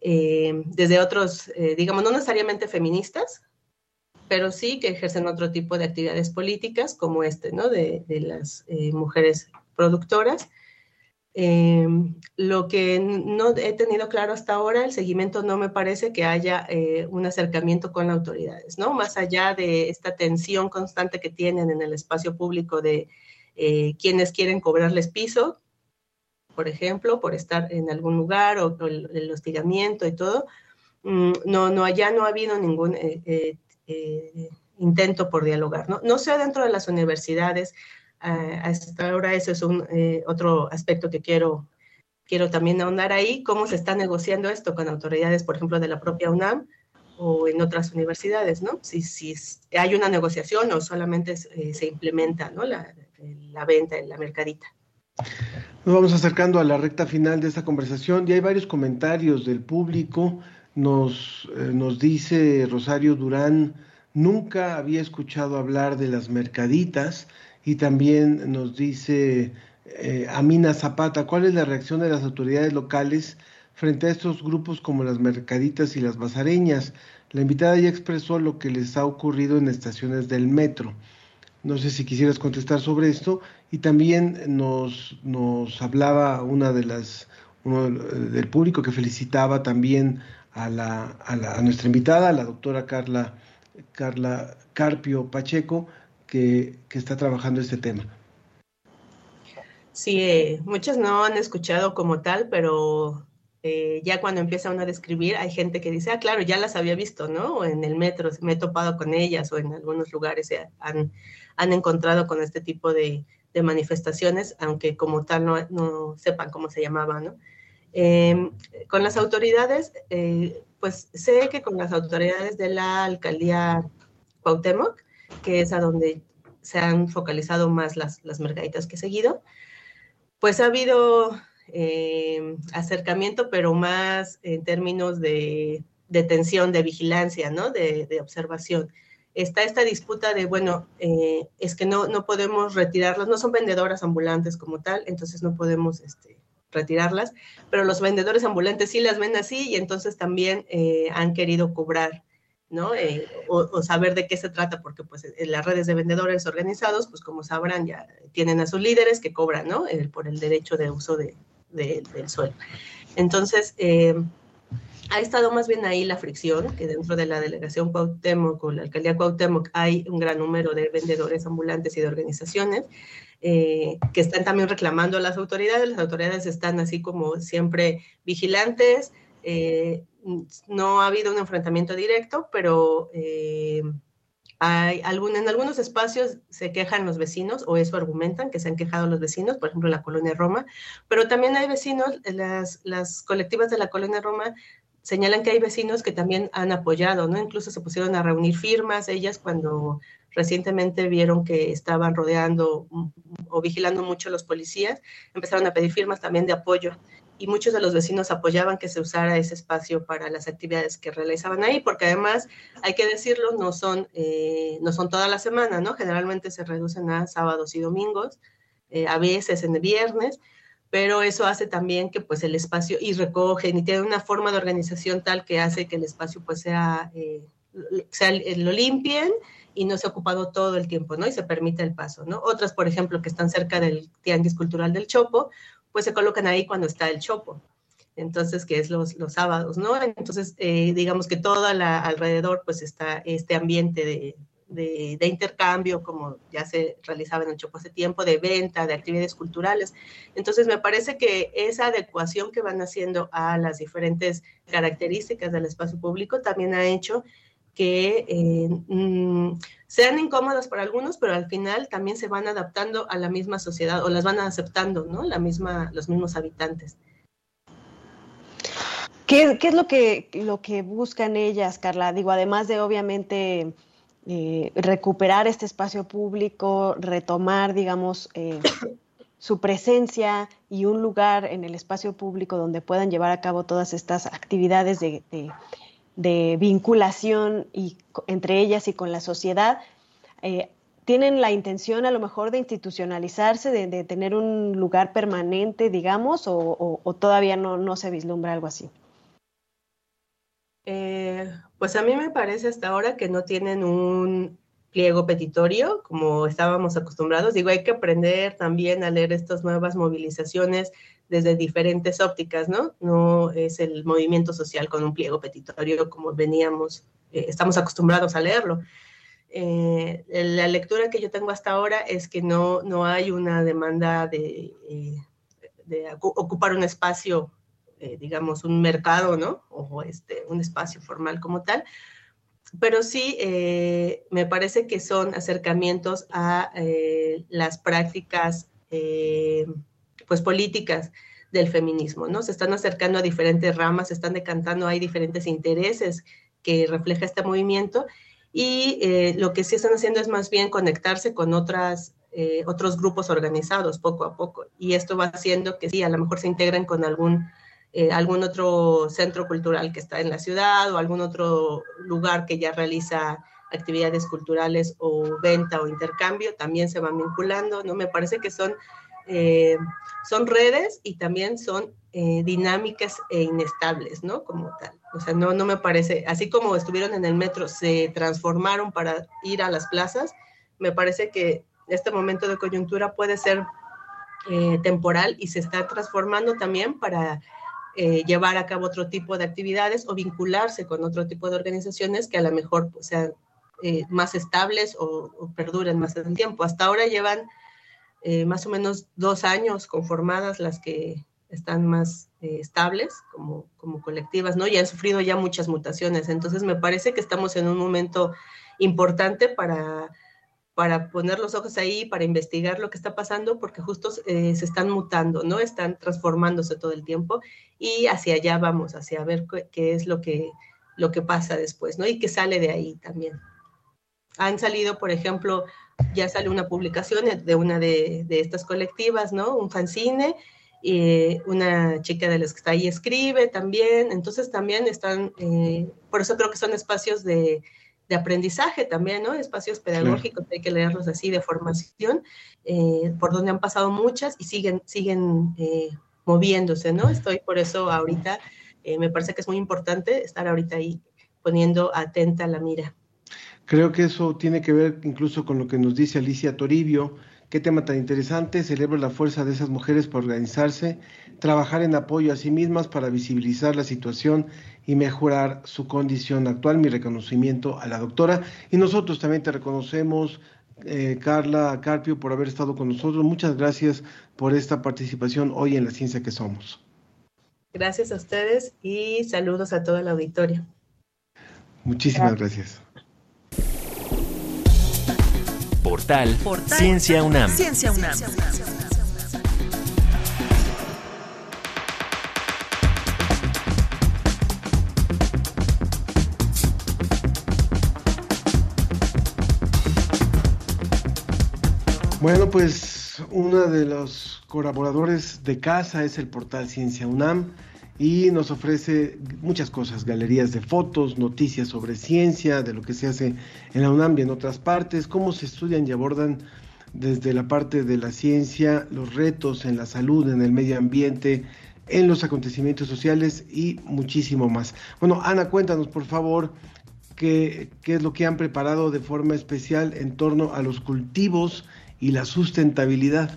eh, desde otros, digamos, no necesariamente feministas, pero sí que ejercen otro tipo de actividades políticas, como este, ¿no? De, las mujeres productoras. lo que no he tenido claro hasta ahora, el seguimiento no me parece que haya un acercamiento con autoridades, ¿no? Más allá de esta tensión constante que tienen en el espacio público de eh, quienes quieren cobrarles piso, por ejemplo, por estar en algún lugar o, el, hostigamiento y todo. Mm, no, no, allá no ha habido ningún eh, eh, intento por dialogar. ¿no? no sé dentro de las universidades, hasta ahora eso es un, otro aspecto que quiero, quiero también ahondar ahí, cómo se está negociando esto con autoridades, por ejemplo, de la propia UNAM o en otras universidades, ¿no? Si, si hay una negociación o solamente se implementa, ¿no? La, la venta en la mercadita. Nos vamos acercando a la recta final de esta conversación y hay varios comentarios del público. Nos, eh, nos dice Rosario Durán, nunca había escuchado hablar de las mercaditas y también nos dice eh, Amina Zapata, ¿cuál es la reacción de las autoridades locales frente a estos grupos como las mercaditas y las bazareñas? La invitada ya expresó lo que les ha ocurrido en estaciones del metro. No sé si quisieras contestar sobre esto. Y también nos, nos hablaba una de las, uno del público que felicitaba también a, la, a, nuestra invitada, a la doctora Carla, Carla Carpio Pacheco, que, está trabajando este tema. Sí, eh, muchos no han escuchado como tal, pero eh, ya cuando empieza uno a describir, hay gente que dice, ah, claro, ya las había visto, ¿no? O en el metro, me he topado con ellas, o en algunos lugares se han, han encontrado con este tipo de, manifestaciones, aunque como tal no, sepan cómo se llamaba, ¿no? Em, con las autoridades, eh, pues sé que con las autoridades de la alcaldía Cuauhtémoc, que es a donde se han focalizado más las, las que he seguido, pues ha habido eh, acercamiento, pero más en términos de detención, de vigilancia, ¿no? De, observación. Está esta disputa de, bueno, eh, es que no, no podemos retirarlas, no son vendedoras ambulantes como tal, entonces no podemos este, retirarlas, pero los vendedores ambulantes sí las ven así y entonces también eh, han querido cobrar ¿no? Eh, o, saber de qué se trata, porque pues las redes de vendedores organizados, pues como sabrán, ya tienen a sus líderes que cobran, ¿no? por el derecho de uso de, del suelo. Entonces, ha estado más bien ahí la fricción, que dentro de la delegación Cuauhtémoc o la alcaldía Cuauhtémoc hay un gran número de vendedores ambulantes y de organizaciones eh, que están también reclamando a las autoridades. Las autoridades están así como siempre vigilantes, eh, no ha habido un enfrentamiento directo, pero eh, hay algún, en algunos espacios se quejan los vecinos, o eso argumentan, que se han quejado los vecinos, por ejemplo, la colonia Roma, pero también hay vecinos, las, las colectivas de la colonia Roma señalan que hay vecinos que también han apoyado, ¿no? Incluso se pusieron a reunir firmas, ellas cuando recientemente vieron que estaban rodeando o vigilando mucho los policías, empezaron a pedir firmas también de apoyo y muchos de los vecinos apoyaban que se usara ese espacio para las actividades que realizaban ahí, porque además, hay que decirlo, no son, eh, no son toda la semana, ¿no? Generalmente se reducen a sábados y domingos, eh, a veces en viernes, pero eso hace también que pues el espacio, y recogen, y tiene una forma de organización tal que hace que el espacio pues sea, eh, sea lo limpien, y no se ha ocupado todo el tiempo, ¿no? Y se permite el paso, ¿no? Otras, por ejemplo, que están cerca del Tianguis Cultural del Chopo, pues se colocan ahí cuando está el chopo. Entonces, que es los, los sábados, ¿no? Entonces, eh, digamos que todo alrededor, pues está este ambiente de, de, intercambio, como ya se realizaba en el Chopo hace tiempo, de venta, de actividades culturales. Entonces, me parece que esa adecuación que van haciendo a las diferentes características del espacio público también ha hecho que eh, mm, sean incómodas para algunos, pero al final también se van adaptando a la misma sociedad o las van aceptando, ¿no? La misma, los mismos habitantes. ¿Qué, es lo que, lo que buscan ellas, Carla? Digo, además de obviamente eh, recuperar este espacio público, retomar, digamos, eh, su presencia y un lugar en el espacio público donde puedan llevar a cabo todas estas actividades de de vinculación y, entre ellas y con la sociedad, eh, tienen la intención a lo mejor de institucionalizarse, de, tener un lugar permanente, digamos, o, todavía no, se vislumbra algo así? Pues a mí me parece hasta ahora que no tienen un pliego petitorio como estábamos acostumbrados. Digo, hay que aprender también a leer estas nuevas movilizaciones desde diferentes ópticas, ¿no? No es el movimiento social con un pliego petitorio como veníamos, eh, estamos acostumbrados a leerlo. Eh, la lectura que yo tengo hasta ahora es que no, no hay una demanda de, eh, de ocupar un espacio, digamos, un mercado, ¿no? O este, un espacio formal como tal, pero sí me parece que son acercamientos a las prácticas pues políticas del feminismo, ¿no? Se están acercando a diferentes ramas, se están decantando, hay diferentes intereses que refleja este movimiento y eh, lo que sí están haciendo es más bien conectarse con otras, eh, otros grupos organizados poco a poco y esto va haciendo que sí, a lo mejor se integren con algún, eh, algún otro centro cultural que está en la ciudad o algún otro lugar que ya realiza actividades culturales o venta o intercambio, también se van vinculando, ¿no? Me parece que son eh, son redes y también son eh, dinámicas e inestables, ¿no? Como tal. O sea, no, no me parece, así como estuvieron en el metro, se transformaron para ir a las plazas, me parece que este momento de coyuntura puede ser eh, temporal y se está transformando también para llevar a cabo otro tipo de actividades o vincularse con otro tipo de organizaciones que a lo mejor pues, sean más estables o, o perduren más en el tiempo. Hasta ahora llevan eh, más o menos dos años conformadas las que están más eh, estables como, como colectivas, ¿no? Y han sufrido ya muchas mutaciones. Entonces, me parece que estamos en un momento importante para, para poner los ojos ahí, para investigar lo que está pasando, porque justo eh, se están mutando, ¿no? Están transformándose todo el tiempo y hacia allá vamos, hacia ver qué, es lo que, lo que pasa después, ¿no? Y qué sale de ahí también. Han salido, por ejemplo, ya sale una publicación de una de, estas colectivas, ¿no? Un fanzine, y una chica de las que está ahí escribe también, entonces también están, eh, por eso creo que son espacios de, aprendizaje también, ¿no? Espacios pedagógicos, hay que leerlos así de formación, eh, por donde han pasado muchas y siguen, siguen eh, moviéndose, ¿no? Estoy por eso ahorita, me parece que es muy importante estar ahorita ahí poniendo atenta la mira. Creo que eso tiene que ver incluso con lo que nos dice Alicia Toribio. Qué tema tan interesante. Celebro la fuerza de esas mujeres para organizarse, trabajar en apoyo a sí mismas para visibilizar la situación y mejorar su condición actual. Mi reconocimiento a la doctora. Y nosotros también te reconocemos, eh, Carla Carpio, por haber estado con nosotros. Muchas gracias por esta participación hoy en La Ciencia que Somos. Gracias a ustedes y saludos a todo el auditorio. Muchísimas gracias. Portal, Ciencia UNAM. Ciencia UNAM. Bueno, pues uno de los colaboradores de casa es el portal Ciencia UNAM y nos ofrece muchas cosas, galerías de fotos, noticias sobre ciencia, de lo que se hace en la UNAM y en otras partes, cómo se estudian y abordan desde la parte de la ciencia los retos en la salud, en el medio ambiente, en los acontecimientos sociales y muchísimo más. Bueno, Ana, cuéntanos por favor qué, qué es lo que han preparado de forma especial en torno a los cultivos y la sustentabilidad.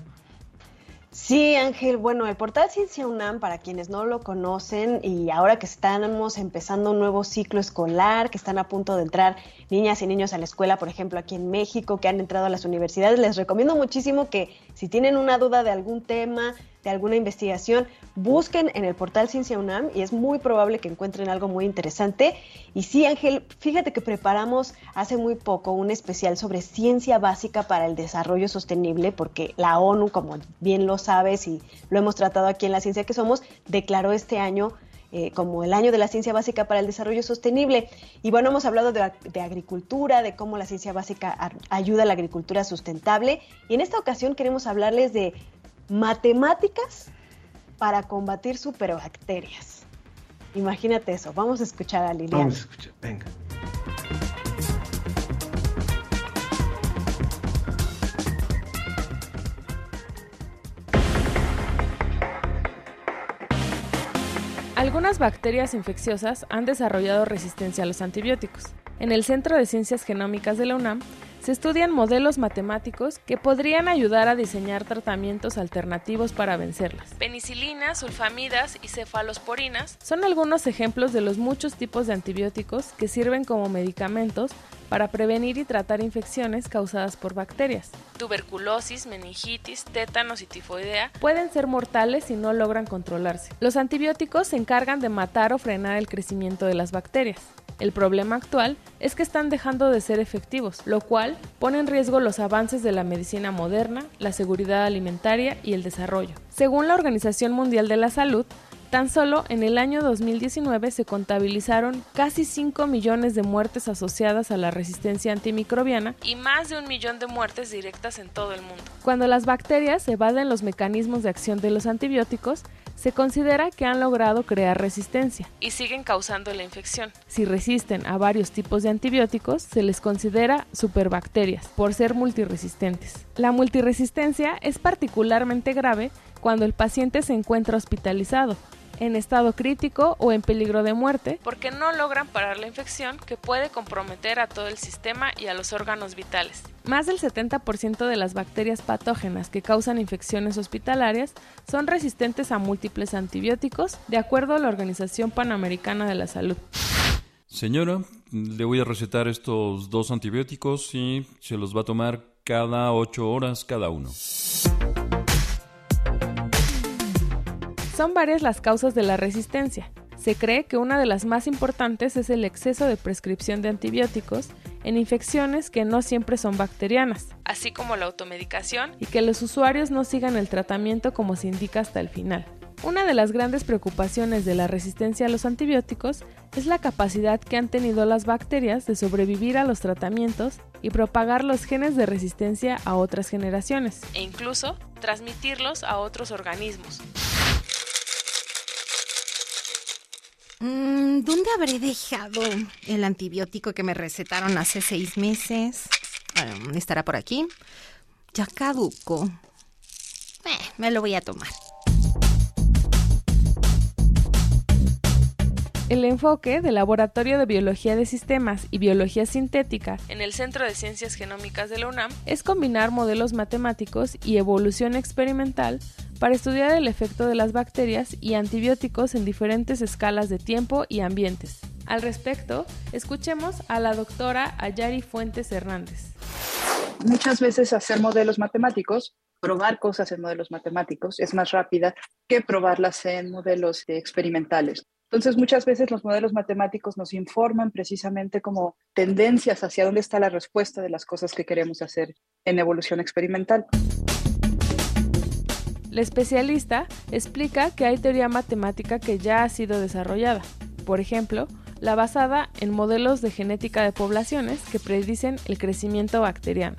Sí, Ángel, bueno, el portal Ciencia UNAM, para quienes no lo conocen y ahora que estamos empezando un nuevo ciclo escolar, que están a punto de entrar niñas y niños a la escuela, por ejemplo, aquí en México, que han entrado a las universidades, les recomiendo muchísimo que si tienen una duda de algún tema, de alguna investigación, busquen en el portal Ciencia UNAM y es muy probable que encuentren algo muy interesante. Y sí, Ángel, fíjate que preparamos hace muy poco un especial sobre ciencia básica para el desarrollo sostenible, porque la ONU, como bien lo sabes y lo hemos tratado aquí en la ciencia que somos, declaró este año eh, como el año de la ciencia básica para el desarrollo sostenible. Y bueno, hemos hablado de, de, agricultura, de cómo la ciencia básica ayuda a la agricultura sustentable. Y en esta ocasión queremos hablarles de matemáticas para combatir superbacterias. Imagínate eso. Vamos a escuchar a Liliana. Vamos a escuchar, venga. Algunas bacterias infecciosas han desarrollado resistencia a los antibióticos. En el Centro de Ciencias Genómicas de la UNAM se estudian modelos matemáticos que podrían ayudar a diseñar tratamientos alternativos para vencerlas. Penicilinas, sulfamidas y cefalosporinas son algunos ejemplos de los muchos tipos de antibióticos que sirven como medicamentos para prevenir y tratar infecciones causadas por bacterias. Tuberculosis, meningitis, tétanos y tifoidea pueden ser mortales si no logran controlarse. Los antibióticos se encargan de matar o frenar el crecimiento de las bacterias. El problema actual es que están dejando de ser efectivos, lo cual pone en riesgo los avances de la medicina moderna, la seguridad alimentaria y el desarrollo. Según la Organización Mundial de la Salud, Tan solo en el año 2019 se contabilizaron casi 5 millones de muertes asociadas a la resistencia antimicrobiana y más de un millón de muertes directas en todo el mundo. Cuando las bacterias evaden los mecanismos de acción de los antibióticos, se considera que han logrado crear resistencia y siguen causando la infección. Si resisten a varios tipos de antibióticos, se les considera superbacterias por ser multiresistentes. La multiresistencia es particularmente grave cuando el paciente se encuentra hospitalizado en estado crítico o en peligro de muerte, porque no logran parar la infección que puede comprometer a todo el sistema y a los órganos vitales. Más del 70% de las bacterias patógenas que causan infecciones hospitalarias son resistentes a múltiples antibióticos, de acuerdo a la Organización Panamericana de la Salud. Señora, le voy a recetar estos dos antibióticos y se los va a tomar cada 8 horas cada uno. Son varias las causas de la resistencia. Se cree que una de las más importantes es el exceso de prescripción de antibióticos en infecciones que no siempre son bacterianas, así como la automedicación y que los usuarios no sigan el tratamiento como se indica hasta el final. Una de las grandes preocupaciones de la resistencia a los antibióticos es la capacidad que han tenido las bacterias de sobrevivir a los tratamientos y propagar los genes de resistencia a otras generaciones, e incluso transmitirlos a otros organismos. Mm, ¿Dónde habré dejado el antibiótico que me recetaron hace seis meses? ¿Estará por aquí? Ya caduco. Eh, me lo voy a tomar. El enfoque del Laboratorio de Biología de Sistemas y Biología Sintética en el Centro de Ciencias Genómicas de la UNAM es combinar modelos matemáticos y evolución experimental para estudiar el efecto de las bacterias y antibióticos en diferentes escalas de tiempo y ambientes. Al respecto, escuchemos a la doctora Ayari Fuentes Hernández. Muchas veces hacer modelos matemáticos, probar cosas en modelos matemáticos es más rápida que probarlas en modelos experimentales. Entonces, muchas veces los modelos matemáticos nos informan precisamente como tendencias hacia dónde está la respuesta de las cosas que queremos hacer en evolución experimental. La especialista explica que hay teoría matemática que ya ha sido desarrollada. Por ejemplo, la basada en modelos de genética de poblaciones que predicen el crecimiento bacteriano.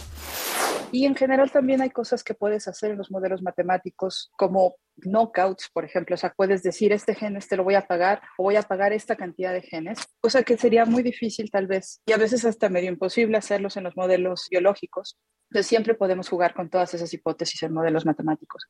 Y en general también hay cosas que puedes hacer en los modelos matemáticos como knockouts, por ejemplo, o sea, puedes decir este gen este lo voy a pagar o voy a pagar esta cantidad de genes, cosa que sería muy difícil tal vez y a veces hasta medio imposible hacerlos en los modelos biológicos. Entonces siempre podemos jugar con todas esas hipótesis en modelos matemáticos.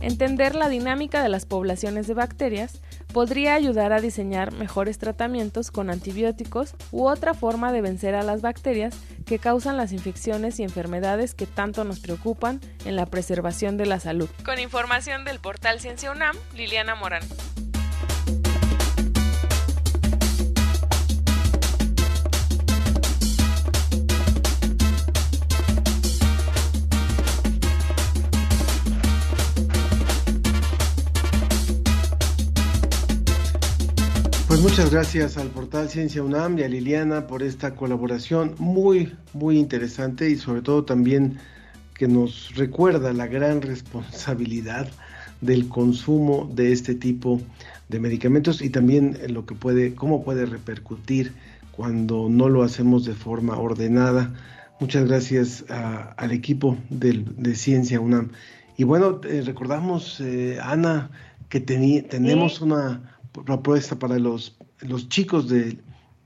Entender la dinámica de las poblaciones de bacterias podría ayudar a diseñar mejores tratamientos con antibióticos u otra forma de vencer a las bacterias que causan las infecciones y enfermedades que tanto nos preocupan en la preservación de la salud. Con información del portal Ciencia UNAM, Liliana Morán. Pues muchas gracias al portal Ciencia UNAM y a Liliana por esta colaboración muy, muy interesante y sobre todo también que nos recuerda la gran responsabilidad del consumo de este tipo de medicamentos y también lo que puede, cómo puede repercutir cuando no lo hacemos de forma ordenada. Muchas gracias al equipo de Ciencia UNAM. Y bueno, eh, recordamos, eh, Ana, que tenemos una propuesta para los, los chicos de,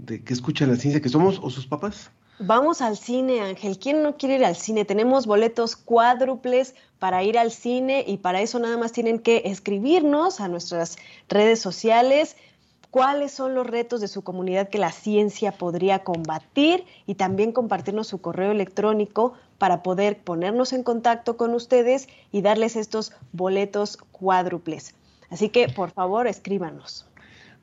que escuchan la ciencia que somos o sus papás? Vamos al cine, Ángel. ¿Quién no quiere ir al cine? Tenemos boletos cuádruples para ir al cine y para eso nada más tienen que escribirnos a nuestras redes sociales cuáles son los retos de su comunidad que la ciencia podría combatir y también compartirnos su correo electrónico para poder ponernos en contacto con ustedes y darles estos boletos cuádruples. Así que, por favor, escríbanos.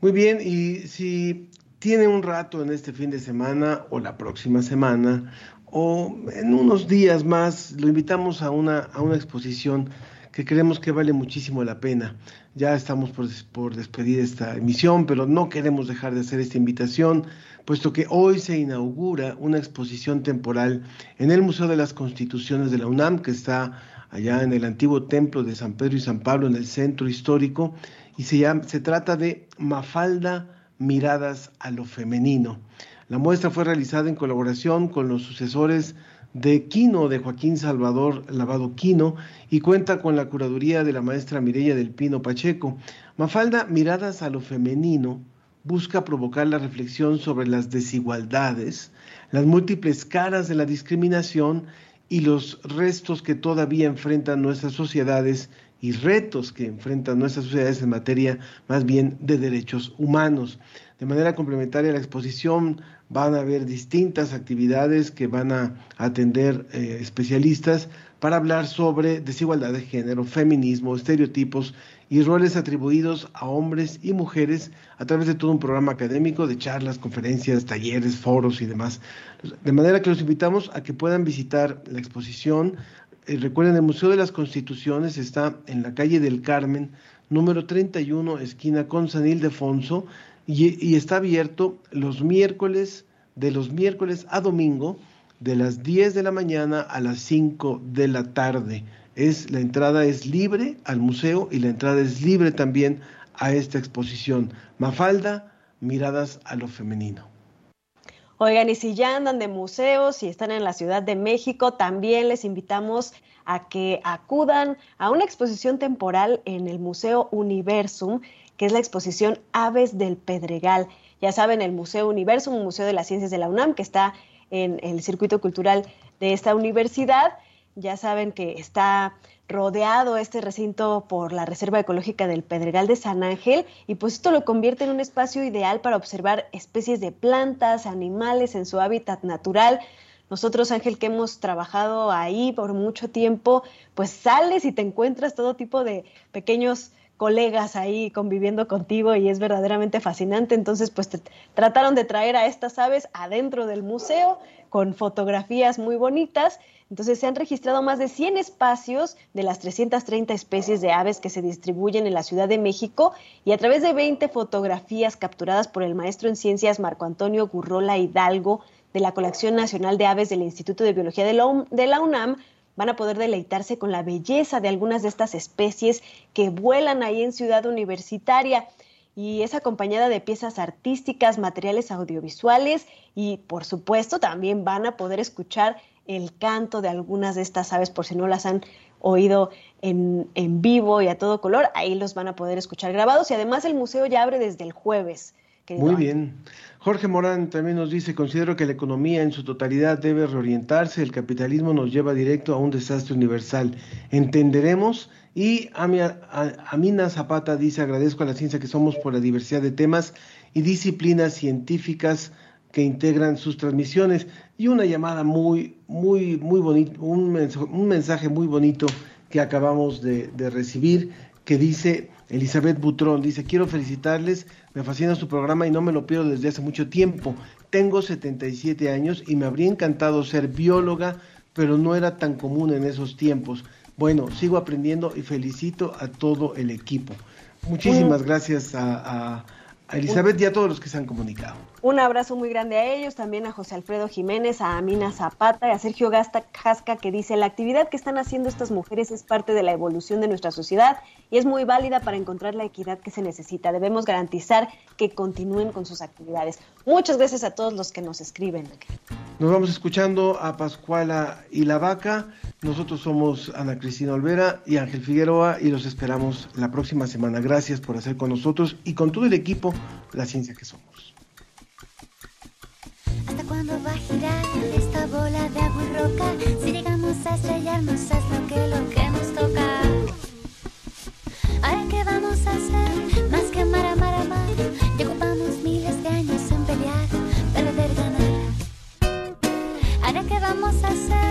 Muy bien, y si tiene un rato en este fin de semana o la próxima semana o en unos días más, lo invitamos a una, a una exposición que creemos que vale muchísimo la pena. Ya estamos por, por, despedir esta emisión, pero no queremos dejar de hacer esta invitación, puesto que hoy se inaugura una exposición temporal en el Museo de las Constituciones de la UNAM, que está allá en el antiguo templo de San Pedro y San Pablo en el centro histórico y se, llama, se trata de Mafalda Miradas a lo Femenino. La muestra fue realizada en colaboración con los sucesores de Quino, de Joaquín Salvador Lavado Quino, y cuenta con la curaduría de la maestra Mireya del Pino Pacheco. Mafalda Miradas a lo Femenino busca provocar la reflexión sobre las desigualdades, las múltiples caras de la discriminación y los restos que todavía enfrentan nuestras sociedades y retos que enfrentan nuestras sociedades en materia más bien de derechos humanos. De manera complementaria a la exposición van a haber distintas actividades que van a atender eh, especialistas para hablar sobre desigualdad de género, feminismo, estereotipos y roles atribuidos a hombres y mujeres a través de todo un programa académico de charlas, conferencias, talleres, foros y demás. De manera que los invitamos a que puedan visitar la exposición. Eh, recuerden, el Museo de las Constituciones está en la calle del Carmen, número 31, esquina con San Ildefonso, y, y está abierto los miércoles, de los miércoles a domingo, de las 10 de la mañana a las 5 de la tarde. Es la entrada es libre al museo y la entrada es libre también a esta exposición. Mafalda, miradas a lo femenino. Oigan, y si ya andan de museos y están en la Ciudad de México, también les invitamos a que acudan a una exposición temporal en el Museo Universum, que es la exposición Aves del Pedregal. Ya saben, el Museo Universum, un museo de las ciencias de la UNAM, que está en el circuito cultural de esta universidad. Ya saben que está rodeado este recinto por la Reserva Ecológica del Pedregal de San Ángel y pues esto lo convierte en un espacio ideal para observar especies de plantas, animales en su hábitat natural. Nosotros, Ángel, que hemos trabajado ahí por mucho tiempo, pues sales y te encuentras todo tipo de pequeños colegas ahí conviviendo contigo y es verdaderamente fascinante. Entonces, pues trataron de traer a estas aves adentro del museo con fotografías muy bonitas entonces se han registrado más de 100 espacios de las 330 especies de aves que se distribuyen en la Ciudad de México y a través de 20 fotografías capturadas por el maestro en ciencias Marco Antonio Gurrola Hidalgo de la Colección Nacional de Aves del Instituto de Biología de la UNAM, van a poder deleitarse con la belleza de algunas de estas especies que vuelan ahí en Ciudad Universitaria y es acompañada de piezas artísticas, materiales audiovisuales y por supuesto también van a poder escuchar el canto de algunas de estas aves, por si no las han oído en, en, vivo y a todo color, ahí los van a poder escuchar grabados y además el museo ya abre desde el jueves. Muy bien. Jorge Morán también nos dice, considero que la economía en su totalidad debe reorientarse, el capitalismo nos lleva directo a un desastre universal. Entenderemos y Amina Zapata dice, agradezco a la ciencia que somos por la diversidad de temas y disciplinas científicas que integran sus transmisiones y una llamada muy, muy, muy bonito, un, mensaje, muy bonito que acabamos de, recibir que dice Elizabeth Butrón, dice, quiero felicitarles, me fascina su programa y no me lo pierdo desde hace mucho tiempo. Tengo 77 años y me habría encantado ser bióloga, pero no era tan común en esos tiempos. Bueno, sigo aprendiendo y felicito a todo el equipo. Muchísimas gracias a a Elizabeth y a todos los que se han comunicado. Un abrazo muy grande a ellos, también a José Alfredo Jiménez, a Amina Zapata y a Sergio Gasta Casca que dice, la actividad que están haciendo estas mujeres es parte de la evolución de nuestra sociedad y es muy válida para encontrar la equidad que se necesita. Debemos garantizar que continúen con sus actividades. Muchas gracias a todos los que nos escriben. Nos vamos escuchando a Pascuala y la Vaca. Nosotros somos Ana Cristina Olvera y Ángel Figueroa y los esperamos la próxima semana. Gracias por hacer con nosotros y con todo el equipo la ciencia que somos. ¿Hasta cuándo va a girar esta bola de agua y roca? Si llegamos a estrellarnos es lo que, lo que nos toca. Ahora qué vamos a hacer, qué